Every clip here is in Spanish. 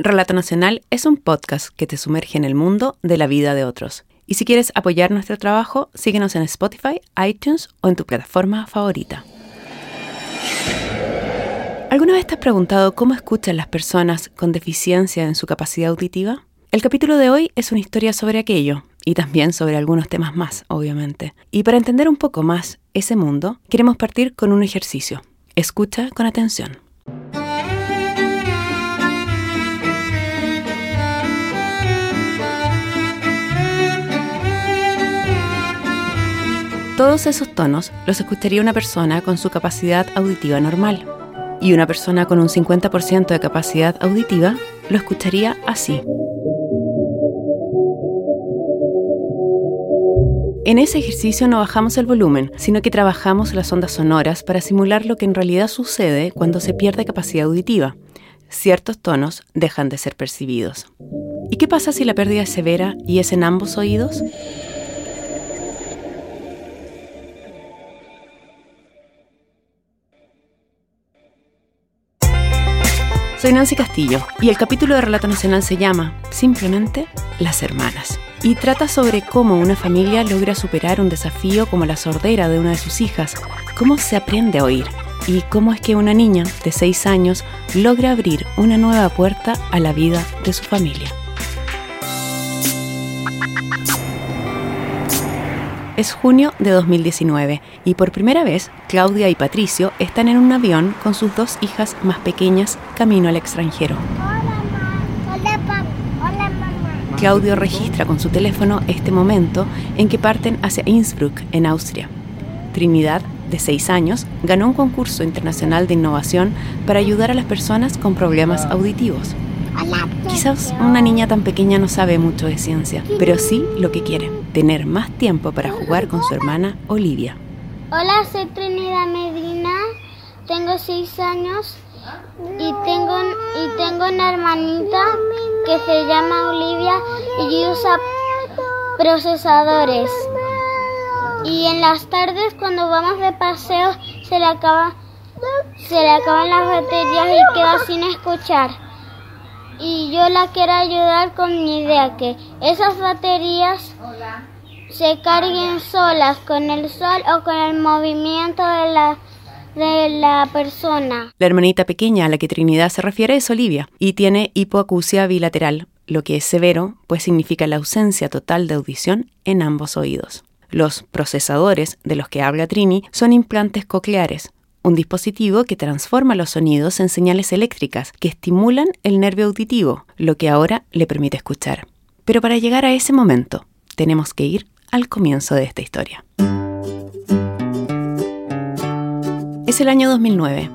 Relato Nacional es un podcast que te sumerge en el mundo de la vida de otros. Y si quieres apoyar nuestro trabajo, síguenos en Spotify, iTunes o en tu plataforma favorita. ¿Alguna vez te has preguntado cómo escuchan las personas con deficiencia en su capacidad auditiva? El capítulo de hoy es una historia sobre aquello y también sobre algunos temas más, obviamente. Y para entender un poco más ese mundo, queremos partir con un ejercicio. Escucha con atención. Todos esos tonos los escucharía una persona con su capacidad auditiva normal. Y una persona con un 50% de capacidad auditiva lo escucharía así. En ese ejercicio no bajamos el volumen, sino que trabajamos las ondas sonoras para simular lo que en realidad sucede cuando se pierde capacidad auditiva. Ciertos tonos dejan de ser percibidos. ¿Y qué pasa si la pérdida es severa y es en ambos oídos? Soy Nancy Castillo y el capítulo de Relato Nacional se llama simplemente Las Hermanas y trata sobre cómo una familia logra superar un desafío como la sordera de una de sus hijas, cómo se aprende a oír y cómo es que una niña de 6 años logra abrir una nueva puerta a la vida de su familia. Es junio de 2019 y por primera vez Claudia y Patricio están en un avión con sus dos hijas más pequeñas camino al extranjero. Claudio registra con su teléfono este momento en que parten hacia Innsbruck, en Austria. Trinidad, de 6 años, ganó un concurso internacional de innovación para ayudar a las personas con problemas auditivos. Quizás una niña tan pequeña no sabe mucho de ciencia, pero sí lo que quiere, tener más tiempo para jugar con su hermana Olivia. Hola, soy Trinidad Medina, tengo 6 años y tengo, y tengo una hermanita que se llama Olivia y usa procesadores. Y en las tardes cuando vamos de paseo se le acaba se le acaban las baterías y queda sin escuchar y yo la quiero ayudar con mi idea que esas baterías se carguen solas con el sol o con el movimiento de la de la persona. La hermanita pequeña a la que Trinidad se refiere es Olivia y tiene hipoacusia bilateral, lo que es severo, pues significa la ausencia total de audición en ambos oídos. Los procesadores de los que habla Trini son implantes cocleares, un dispositivo que transforma los sonidos en señales eléctricas que estimulan el nervio auditivo, lo que ahora le permite escuchar. Pero para llegar a ese momento, tenemos que ir al comienzo de esta historia. Es el año 2009.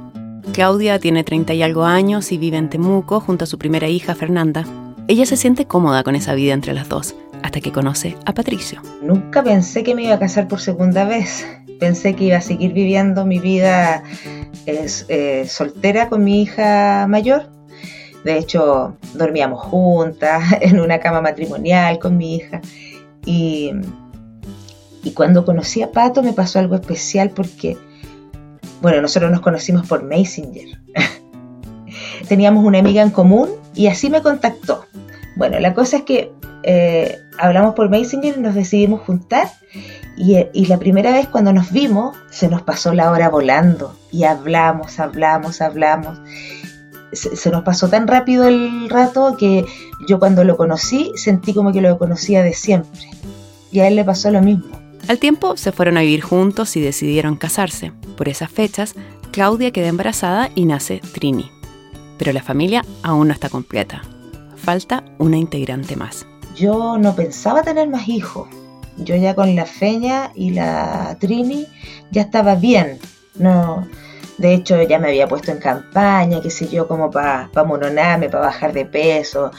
Claudia tiene 30 y algo años y vive en Temuco junto a su primera hija Fernanda. Ella se siente cómoda con esa vida entre las dos, hasta que conoce a Patricio. Nunca pensé que me iba a casar por segunda vez pensé que iba a seguir viviendo mi vida eh, soltera con mi hija mayor. De hecho, dormíamos juntas en una cama matrimonial con mi hija. Y, y cuando conocí a Pato me pasó algo especial porque, bueno, nosotros nos conocimos por Messenger. Teníamos una amiga en común y así me contactó. Bueno, la cosa es que eh, hablamos por Messenger y nos decidimos juntar y, la primera vez cuando nos vimos, se nos pasó la hora volando y hablamos, hablamos, hablamos. Se, nos pasó tan rápido el rato que yo cuando lo conocí sentí como que lo conocía de siempre. Y a él le pasó lo mismo. Al tiempo se fueron a vivir juntos y decidieron casarse. Por esas fechas, Claudia queda embarazada y nace Trini. Pero la familia aún no está completa. Falta una integrante más. Yo no pensaba tener más hijos yo ya con la Feña y la Trini ya estaba bien. No, de hecho, ya me había puesto en campaña, qué sé yo, como para pa mononarme, para bajar de peso.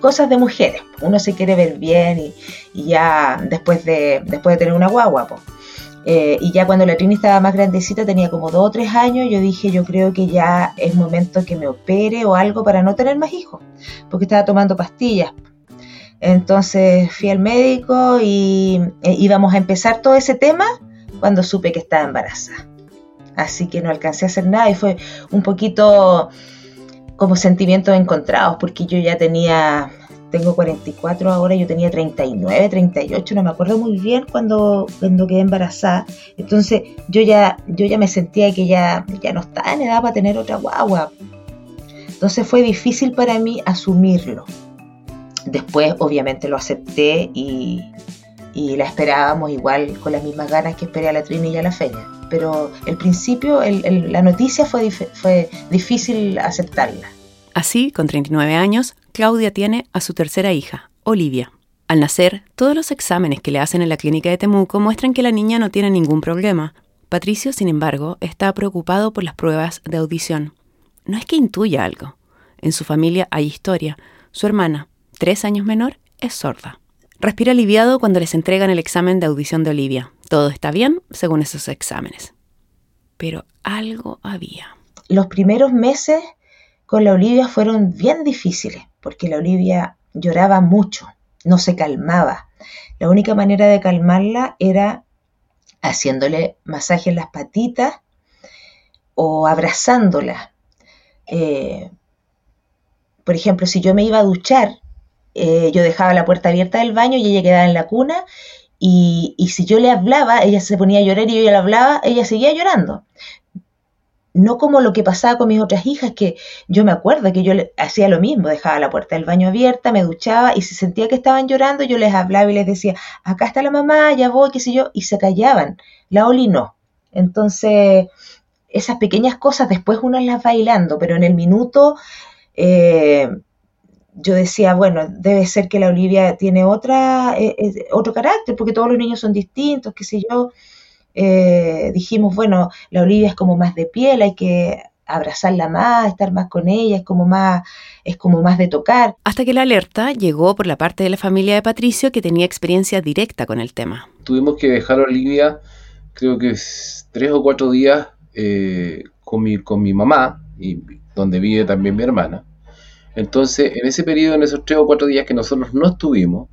Cosas de mujeres. Uno se quiere ver bien y, ya después de, después de tener una guagua. Eh, y ya cuando la Trini estaba más grandecita, tenía como dos o tres años, yo dije, yo creo que ya es momento que me opere o algo para no tener más hijos, porque estaba tomando pastillas. Entonces fui al médico y eh, íbamos a empezar todo ese tema cuando supe que estaba embarazada. Así que no alcancé a hacer nada y fue un poquito como sentimientos encontrados, porque yo ya tenía, tengo 44 ahora, yo tenía 39, 38, no me acuerdo muy bien cuando, cuando quedé embarazada. Entonces yo ya, yo ya me sentía que ya, ya no estaba en edad para tener otra guagua. Entonces fue difícil para mí asumirlo. Después obviamente lo acepté y, y la esperábamos igual con las mismas ganas que esperé a la Trini y a la Feña. Pero el principio, la noticia fue, fue difícil aceptarla. Así, con 39 años, Claudia tiene a su tercera hija, Olivia. Al nacer, todos los exámenes que le hacen en la clínica de Temuco muestran que la niña no tiene ningún problema. Patricio, sin embargo, está preocupado por las pruebas de audición. No es que intuya algo. En su familia hay historia. Su hermana, tres años menor, es sorda. Respira aliviado cuando les entregan el examen de audición de Olivia. Todo está bien según esos exámenes. Pero algo había. Los primeros meses con la Olivia fueron bien difíciles, porque la Olivia lloraba mucho, no se calmaba. La única manera de calmarla era haciéndole masaje en las patitas o abrazándola. Eh, por ejemplo, si yo me iba a duchar eh, yo dejaba la puerta abierta del baño y ella quedaba en la cuna y, si yo le hablaba, ella se ponía a llorar y yo le hablaba, ella seguía llorando. No como lo que pasaba con mis otras hijas, que yo me acuerdo que yo hacía lo mismo, dejaba la puerta del baño abierta, me duchaba y si sentía que estaban llorando, yo les hablaba y les decía, acá está la mamá, ya voy, qué sé yo, y se callaban. La Oli no. Entonces, esas pequeñas cosas después uno las va bailando, pero en el minuto eh, yo decía, bueno, debe ser que la Olivia tiene otra, eh, eh, otro carácter, porque todos los niños son distintos, qué sé yo. Eh, dijimos, bueno, la Olivia es como más de piel, hay que abrazarla más, estar más con ella, es como más, es como más de tocar. Hasta que la alerta llegó por la parte de la familia de Patricio que tenía experiencia directa con el tema. Tuvimos que dejar a Olivia, creo que tres o cuatro días con, mi, con mi mamá, y donde vive también mi hermana. Entonces, en ese periodo, en esos tres o cuatro días que nosotros no estuvimos,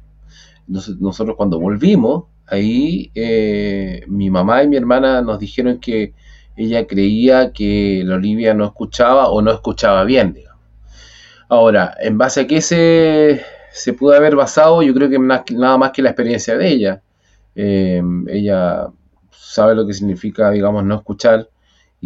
nosotros cuando volvimos, ahí eh, mi mamá y mi hermana nos dijeron que ella creía que la Olivia no escuchaba o no escuchaba bien, digamos. Ahora, en base a qué se, se pudo haber basado, yo creo que nada más que la experiencia de ella. Eh, ella sabe lo que significa, digamos, no escuchar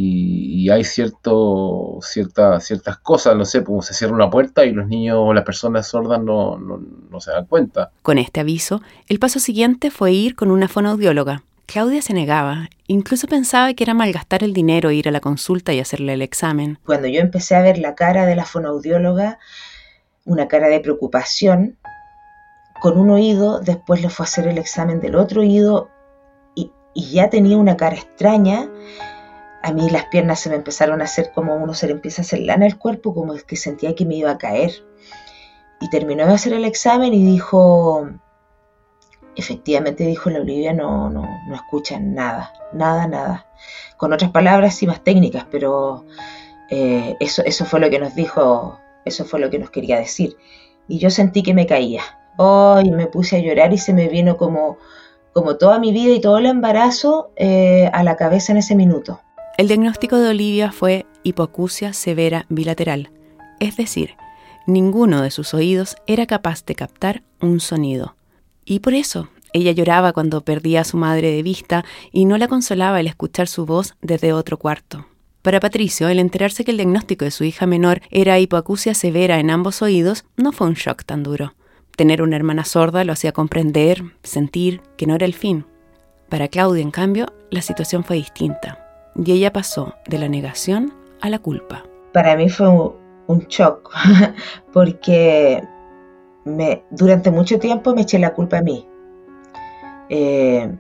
y, hay cierto, cierta, ciertas cosas, no sé, como se cierra una puerta y los niños o las personas sordas no, no, se dan cuenta. Con este aviso, el paso siguiente fue ir con una fonoaudióloga. Claudia se negaba, incluso pensaba que era malgastar el dinero ir a la consulta y hacerle el examen. Cuando yo empecé a ver la cara de la fonoaudióloga, una cara de preocupación, con un oído, después le fue a hacer el examen del otro oído y, y ya tenía una cara extraña a mí las piernas se me empezaron a hacer como uno se le empieza a hacer lana al cuerpo, como que sentía que me iba a caer. Y terminó de hacer el examen y dijo, efectivamente dijo la Olivia, no, no, no escucha nada, nada, nada. Con otras palabras y más técnicas, pero eh, eso, eso fue lo que nos dijo, eso fue lo que nos quería decir. Y yo sentí que me caía. Oh, y me puse a llorar y se me vino como, como toda mi vida y todo el embarazo eh, a la cabeza en ese minuto. El diagnóstico de Olivia fue hipoacusia severa bilateral, es decir, ninguno de sus oídos era capaz de captar un sonido. Y por eso ella lloraba cuando perdía a su madre de vista y no la consolaba el escuchar su voz desde otro cuarto. Para Patricio, el enterarse que el diagnóstico de su hija menor era hipoacusia severa en ambos oídos no fue un shock tan duro. Tener una hermana sorda lo hacía comprender, sentir que no era el fin. Para Claudia, en cambio, la situación fue distinta y ella pasó de la negación a la culpa. Para mí fue un, shock porque durante mucho tiempo me eché la culpa a mí. Eh,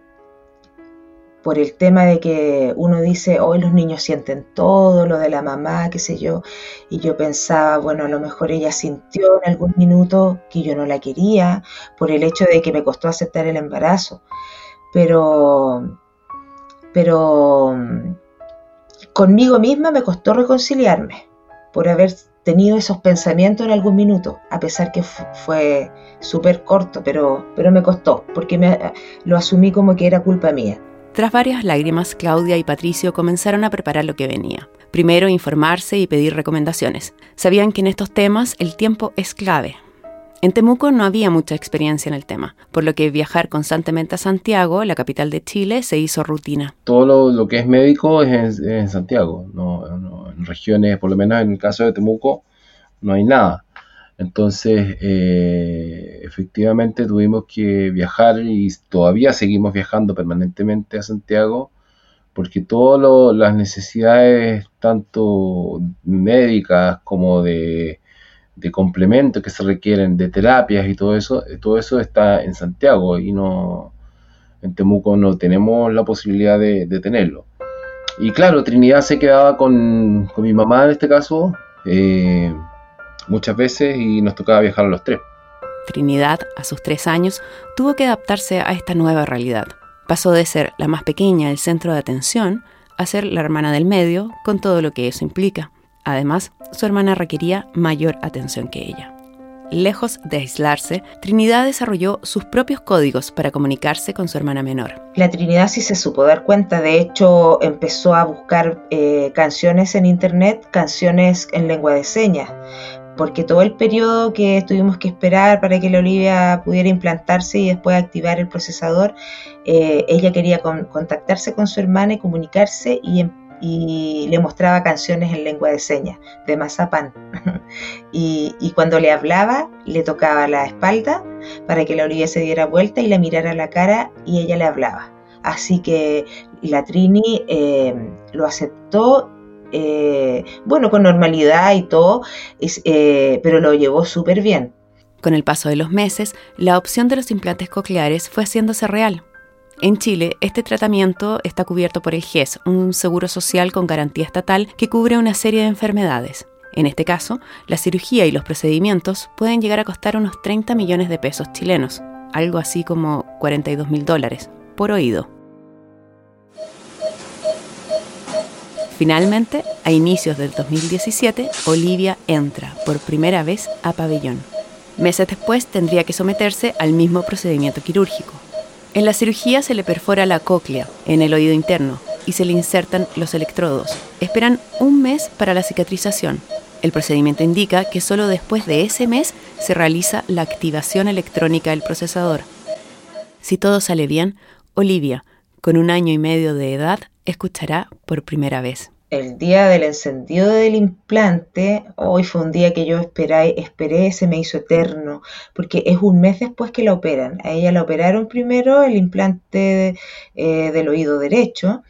por el tema de que uno dice, hoy los niños sienten todo, lo de la mamá, qué sé yo, y yo pensaba, bueno, a lo mejor ella sintió en algún minuto que yo no la quería, por el hecho de que me costó aceptar el embarazo, pero, pero Conmigo misma me costó reconciliarme por haber tenido esos pensamientos en algún minuto, a pesar que fue súper corto, pero, pero me costó, porque me, lo asumí como que era culpa mía. Tras varias lágrimas, Claudia y Patricio comenzaron a preparar lo que venía. Primero informarse y pedir recomendaciones. Sabían que en estos temas el tiempo es clave. En Temuco no había mucha experiencia en el tema, por lo que viajar constantemente a Santiago, la capital de Chile, se hizo rutina. Todo lo, que es médico es en, Santiago, en regiones, por lo menos en el caso de Temuco, no hay nada. Entonces, eh, efectivamente tuvimos que viajar y todavía seguimos viajando permanentemente a Santiago porque todas las necesidades, tanto médicas como de, complementos que se requieren, de terapias y todo eso, todo eso está en Santiago y no en Temuco no tenemos la posibilidad de, tenerlo. Y claro, Trinidad se quedaba con, con mi mamá en este caso. Eh, muchas veces y nos tocaba viajar a los tres. Trinidad, a sus tres años, tuvo que adaptarse a esta nueva realidad. Pasó de ser la más pequeña, el centro de atención, a ser la hermana del medio, con todo lo que eso implica. Además, su hermana requería mayor atención que ella. Lejos de aislarse, Trinidad desarrolló sus propios códigos para comunicarse con su hermana menor. La Trinidad sí se supo dar cuenta, de hecho empezó a buscar eh, canciones en internet, canciones en lengua de señas, porque todo el periodo que tuvimos que esperar para que la Olivia pudiera implantarse y después activar el procesador, eh, ella quería contactarse con su hermana y comunicarse em, y, le mostraba canciones en lengua de señas, de mazapán. y, y, cuando le hablaba, le tocaba la espalda para que la Olivia se diera vuelta y le mirara la cara y ella le hablaba. Así que la Trini eh, lo aceptó eh, bueno, con normalidad y todo, eh, pero lo llevó súper bien. Con el paso de los meses, la opción de los implantes cocleares fue haciéndose real. En Chile, este tratamiento está cubierto por el GES, un seguro social con garantía estatal que cubre una serie de enfermedades. En este caso, la cirugía y los procedimientos pueden llegar a costar unos 30 millones de pesos chilenos, algo así como 42 mil dólares, por oído. Finalmente, a inicios del 2017, Olivia entra por primera vez a pabellón. Meses después tendría que someterse al mismo procedimiento quirúrgico. En la cirugía se le perfora la cóclea en el oído interno y se le insertan los electrodos. Esperan un mes para la cicatrización. El procedimiento indica que solo después de ese mes se realiza la activación electrónica del procesador. Si todo sale bien, Olivia, con un año y medio de edad, escuchará por primera vez. El día del encendido del implante, hoy fue un día que yo esperé, esperé, se me hizo eterno, porque es un mes después que la operan. A ella la operaron primero el implante eh, del oído derecho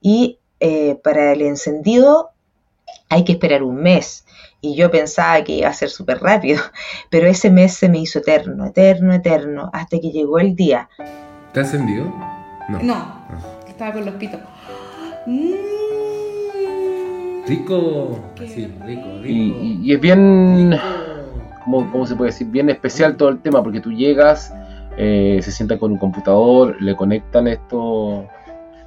y eh, para el encendido hay que esperar un mes. Y yo pensaba que iba a ser súper rápido, pero ese mes se me hizo eterno, eterno, eterno, hasta que llegó el día. ¿Te ha encendido? No. No, ah. estaba con los pitos. Rico, sí, rico, rico. Y, es bien, ¿cómo, se puede decir? Bien especial todo el tema, porque tú llegas, eh, se sienta con un computador, le conectan esto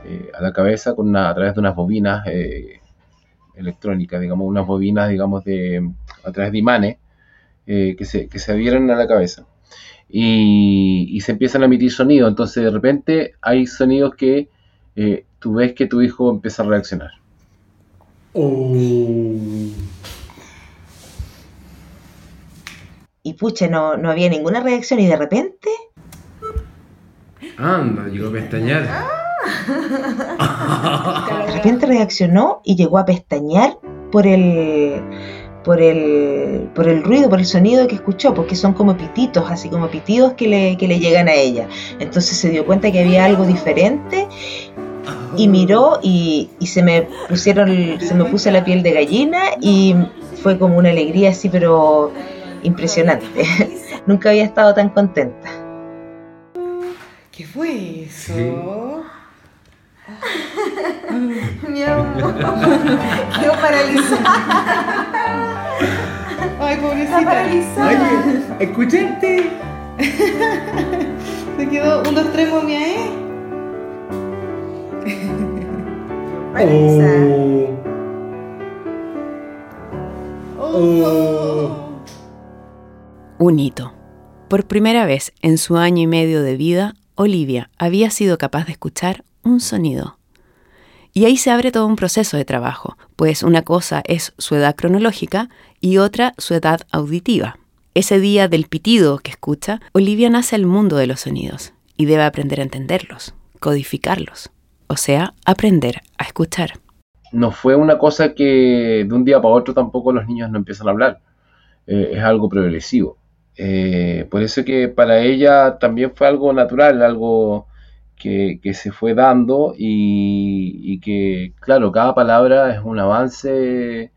eh, a la cabeza con a través de unas bobinas eh, electrónicas, digamos, unas bobinas, digamos, de a través de imanes que, se, que se adhieren a la cabeza. Y, y, se empiezan a emitir sonidos, entonces de repente hay sonidos que tú ves que tu hijo empieza a reaccionar. Oh. Y pucha, no, no había ninguna reacción y de repente... Anda, llegó a pestañear. de repente reaccionó y llegó a pestañear por el, por el, por el ruido, por el sonido que escuchó, porque son como pititos, así como pitidos que le, que le llegan a ella. Entonces se dio cuenta que había algo diferente y miró y, se me pusieron, se me puso la piel de gallina y fue como una alegría así, pero impresionante. Nunca había estado tan contenta. ¿Qué fue eso? Mi amor. Quedó paralizada. Ay, pobrecita. Está paralizada. Oye, escuchaste. Se quedó un, dos, tres, momia, ¿eh? Oh. Un hito. Por primera vez en su año y medio de vida, Olivia había sido capaz de escuchar un sonido. Y ahí se abre todo un proceso de trabajo, pues una cosa es su edad cronológica y otra su edad auditiva. Ese día del pitido que escucha, Olivia nace al mundo de los sonidos y debe aprender a entenderlos, codificarlos, o sea, aprender a escuchar. No fue una cosa que de un día para otro tampoco los niños no empiezan a hablar, eh, es algo progresivo. Eh, por eso que para ella también fue algo natural, algo que, se fue dando y, que, claro, cada palabra es un avance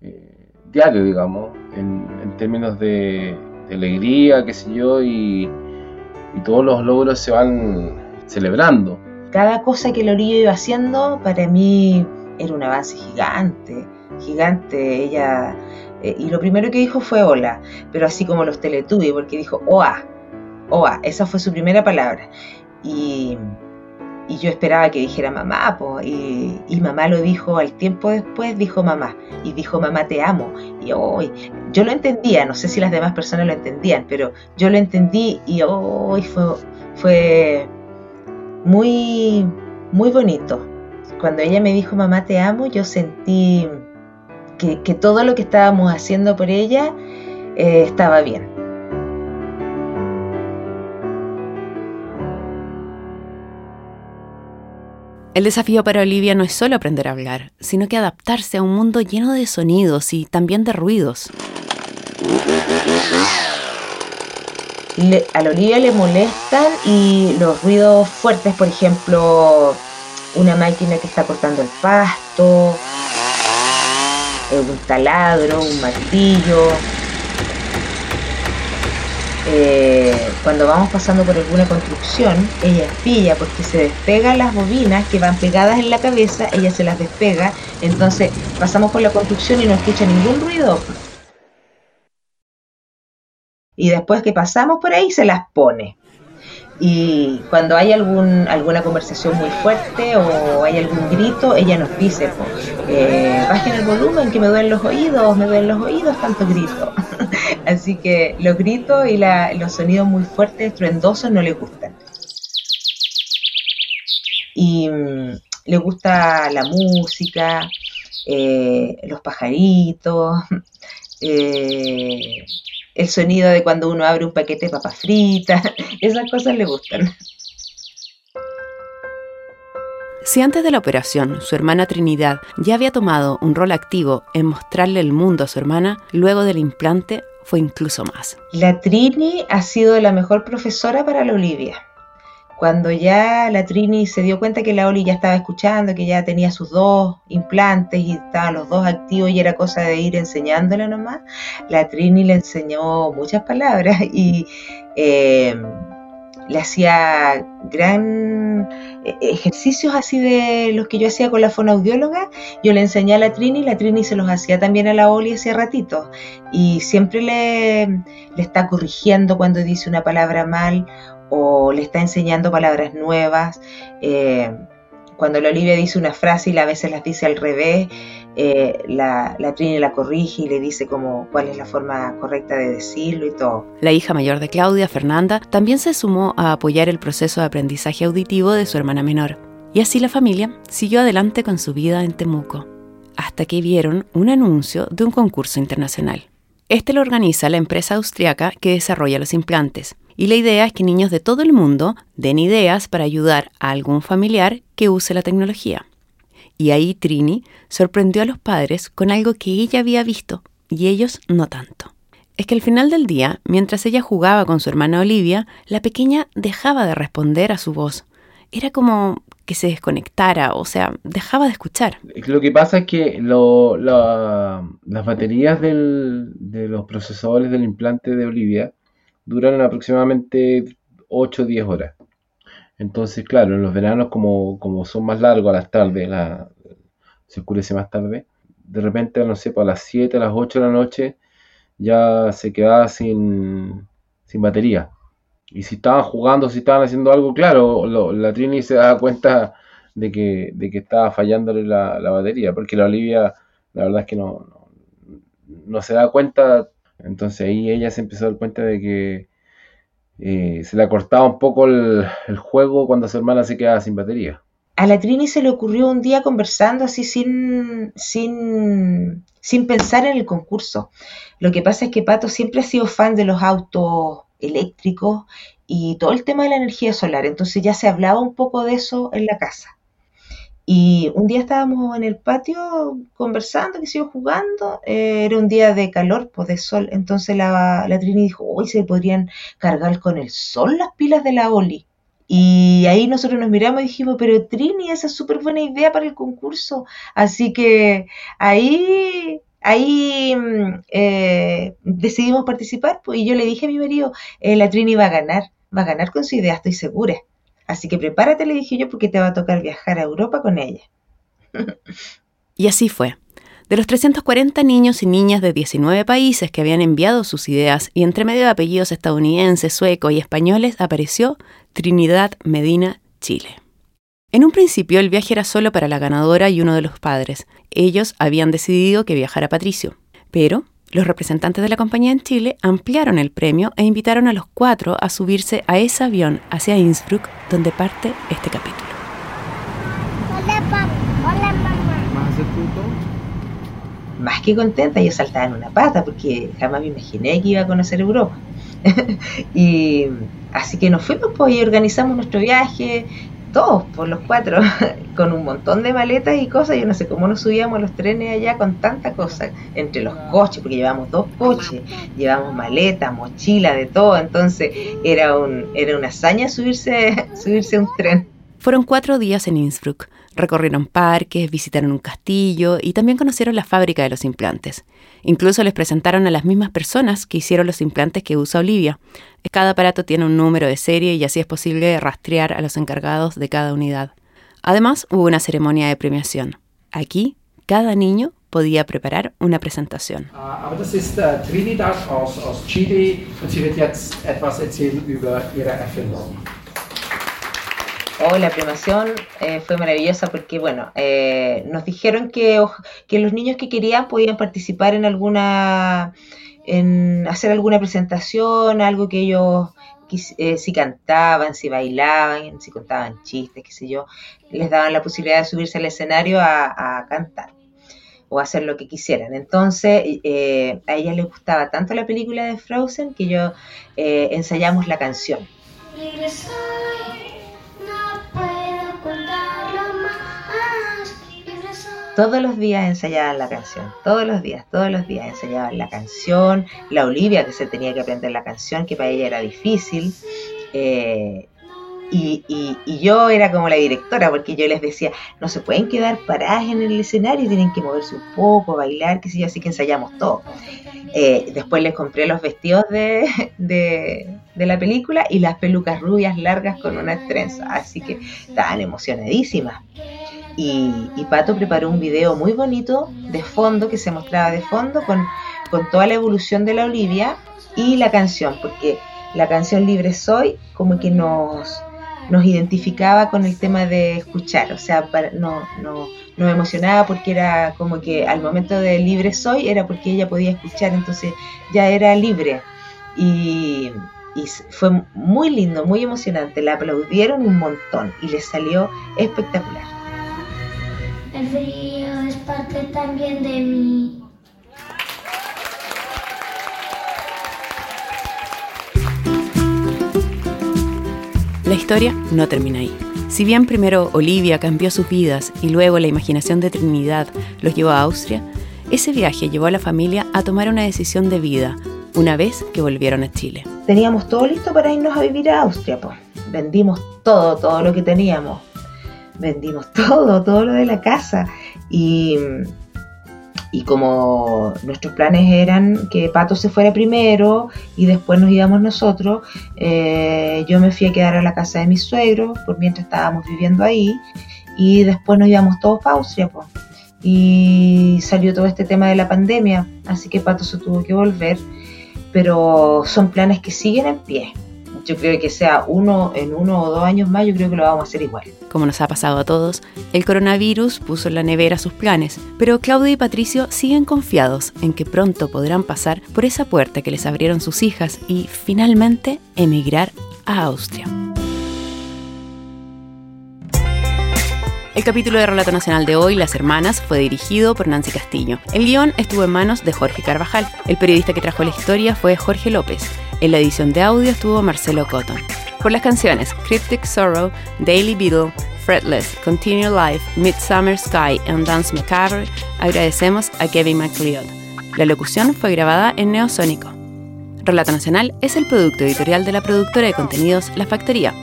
eh, diario, digamos, en, términos de, alegría, qué sé yo, y, todos los logros se van celebrando. Cada cosa que Lorillo iba haciendo para mí era un avance gigante, gigante. Ella, eh, y lo primero que dijo fue hola, pero así como los Teletubbies, porque dijo oa, oa, esa fue su primera palabra. Y, yo esperaba que dijera mamá, y, mamá lo dijo al tiempo después, dijo mamá, y dijo mamá te amo. Y hoy, yo lo entendía, no sé si las demás personas lo entendían, pero yo lo entendí y hoy fue, fue muy, muy bonito. Cuando ella me dijo mamá te amo, yo sentí que, todo lo que estábamos haciendo por ella eh, estaba bien. El desafío para Olivia no es solo aprender a hablar, sino que adaptarse a un mundo lleno de sonidos y también de ruidos. A la Olivia le molestan y los ruidos fuertes, por ejemplo, una máquina que está cortando el pasto, un taladro, un martillo, eh, cuando vamos pasando por alguna construcción, ella pilla porque se despegan las bobinas que van pegadas en la cabeza, ella se las despega, entonces pasamos por la construcción y no escucha ningún ruido. Y después que pasamos por ahí se las pone. Y cuando hay algún, alguna conversación muy fuerte o hay algún grito, ella nos dice, eh, bajen el volumen que me duelen los oídos, me duelen los oídos tanto grito. Así que los gritos y los sonidos muy fuertes, estruendosos, no le gustan. Y mm, le gusta la música, eh, los pajaritos, eh, el sonido de cuando uno abre un paquete de papas fritas, esas cosas le gustan. Si antes de la operación su hermana Trinidad ya había tomado un rol activo en mostrarle el mundo a su hermana, luego del implante fue incluso más. La Trini ha sido la mejor profesora para la Olivia. Cuando ya la Trini se dio cuenta que la Oli ya estaba escuchando, que ya tenía sus dos implantes y estaban los dos activos y era cosa de ir enseñándola nomás, la Trini le enseñó muchas palabras y eh, le hacía gran eh, ejercicios así de los que yo hacía con la fonoaudióloga, yo le enseñé a la Trini y la Trini se los hacía también a la Oli hace ratito. Y siempre le, le está corrigiendo cuando dice una palabra mal o le está enseñando palabras nuevas. Eh, cuando la Olivia dice una frase y a veces las dice al revés, eh, la, la, Trini la corrige y le dice como cuál es la forma correcta de decirlo y todo. La hija mayor de Claudia, Fernanda, también se sumó a apoyar el proceso de aprendizaje auditivo de su hermana menor. Y así la familia siguió adelante con su vida en Temuco, hasta que vieron un anuncio de un concurso internacional. Este lo organiza la empresa austriaca que desarrolla los implantes, y la idea es que niños de todo el mundo den ideas para ayudar a algún familiar que use la tecnología. Y ahí Trini sorprendió a los padres con algo que ella había visto y ellos no tanto. Es que al final del día, mientras ella jugaba con su hermana Olivia, la pequeña dejaba de responder a su voz. Era como que se desconectara, o sea, dejaba de escuchar. Lo que pasa es que las baterías de los procesadores del implante de Olivia duran aproximadamente 8 o 10 horas. Entonces, claro, en los veranos como, como son más largos a las tardes, se oscurece más tarde, de repente, no sé, pues, a las 7, a las 8 de la noche ya se quedaba sin, sin batería. Y si estaban jugando, si estaban haciendo algo, claro, la Trini se daba cuenta de que, de que estaba fallándole la, batería, porque la Olivia, la verdad es que no, no se da cuenta entonces ahí ella se empezó a dar cuenta de que eh, se le cortaba un poco el, juego cuando su hermana se quedaba sin batería. a la Trini se le ocurrió un día conversando así sin, sin, sin pensar en el concurso. Lo que pasa es que Pato siempre ha sido fan de los autos eléctricos y todo el tema de la energía solar, entonces ya se hablaba un poco de eso en la casa. Y un día estábamos en el patio conversando, que sigo jugando, eh, era un día de calor, pues de sol, entonces la, la Trini dijo, hoy se podrían cargar con el sol las pilas de la Oli. Y ahí nosotros nos miramos y dijimos, pero Trini, esa es súper buena idea para el concurso. Así que ahí, ahí mm, eh, decidimos participar pues, y yo le dije a mi marido, eh, la Trini va a ganar, va a ganar con su idea, estoy segura. Así que prepárate, le dije yo, porque te va a tocar viajar a Europa con ella. y así fue. De los 340 niños y niñas de 19 países que habían enviado sus ideas y entre medio de apellidos estadounidenses, suecos y españoles apareció Trinidad Medina, Chile. En un principio el viaje era solo para la ganadora y uno de los padres. Ellos habían decidido que viajara Patricio. Pero los representantes de la compañía en Chile ampliaron el premio e invitaron a los cuatro a subirse a ese avión hacia Innsbruck, donde parte este capítulo. Hola, papá. Hola, mamá. Más que contenta, yo saltaba en una pata porque jamás me imaginé que iba a conocer Europa. y así que nos fuimos pues, y organizamos nuestro viaje, todos, por los cuatro, con un montón de maletas y cosas. Yo no sé cómo nos subíamos los trenes allá con tanta cosa, entre los coches, porque llevamos dos coches, llevamos maletas, mochila, de todo. Entonces era, un, era una hazaña subirse, subirse a un tren. Fueron cuatro días en Innsbruck. Recorrieron parques, visitaron un castillo y también conocieron la fábrica de los implantes. Incluso les presentaron a las mismas personas que hicieron los implantes que usa Olivia. Cada aparato tiene un número de serie y así es posible rastrear a los encargados de cada unidad. Además, hubo una ceremonia de premiación. Aquí, cada niño podía preparar una presentación. Oh, la premiación eh, fue maravillosa porque, bueno, eh, nos dijeron que, que los niños que querían podían participar en alguna, en hacer alguna presentación, algo que ellos, eh, si cantaban, si bailaban, si contaban chistes, qué sé yo, les daban la posibilidad de subirse al escenario a, cantar o hacer lo que quisieran. Entonces, a ella les gustaba tanto la película de Frozen que yo ensayamos la canción. Todos los días ensayaban la canción, todos los días, todos los días ensayaban la canción, la Olivia que se tenía que aprender la canción, que para ella era difícil, eh, y, yo era como la directora, porque yo les decía, no se pueden quedar paradas en el escenario, tienen que moverse un poco, bailar, qué sé yo, así que ensayamos todo. Eh, después les compré los vestidos de, de, de, la película y las pelucas rubias largas con una trenza, así que estaban emocionadísimas. Y, Pato preparó un video muy bonito de fondo, que se mostraba de fondo, con, con toda la evolución de la Olivia y la canción, porque la canción Libre Soy como que nos, nos identificaba con el tema de escuchar, o sea, no, no, nos emocionaba porque era como que al momento de Libre Soy era porque ella podía escuchar, entonces ya era libre. Y, y fue muy lindo, muy emocionante, la aplaudieron un montón y les salió espectacular. El frío es parte también de mí. La historia no termina ahí. Si bien primero Olivia cambió sus vidas y luego la imaginación de Trinidad los llevó a Austria, ese viaje llevó a la familia a tomar una decisión de vida una vez que volvieron a Chile. Teníamos todo listo para irnos a vivir a Austria, pues. Vendimos todo, todo lo que teníamos vendimos todo, todo lo de la casa. Y, y como nuestros planes eran que Pato se fuera primero y después nos íbamos nosotros, eh, yo me fui a quedar a la casa de mis suegros por mientras estábamos viviendo ahí y después nos íbamos todos para Austria. Y salió todo este tema de la pandemia, así que Pato se tuvo que volver, pero son planes que siguen en pie yo creo que sea uno en uno o dos años más, yo creo que lo vamos a hacer igual. Como nos ha pasado a todos, el coronavirus puso en la nevera sus planes, pero Claudia y Patricio siguen confiados en que pronto podrán pasar por esa puerta que les abrieron sus hijas y finalmente emigrar a Austria. El capítulo de Relato Nacional de hoy, Las Hermanas, fue dirigido por Nancy Castillo. El guion estuvo en manos de Jorge Carvajal. El periodista que trajo la historia fue Jorge López. En la edición de audio estuvo Marcelo Cotton. Por las canciones Cryptic Sorrow, Daily Beetle, Fretless, Continue Life, Midsummer Sky and Dance Macabre, agradecemos a Kevin MacLeod. La locución fue grabada en Neosónico. Relato Nacional es el producto editorial de la productora de contenidos La Factoría.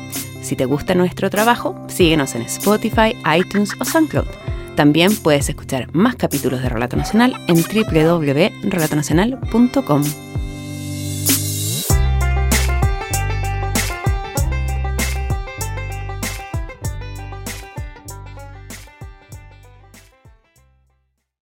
Si te gusta nuestro trabajo, síguenos en Spotify, iTunes o SoundCloud. También puedes escuchar más capítulos de Relato Nacional en www.relatonacional.com.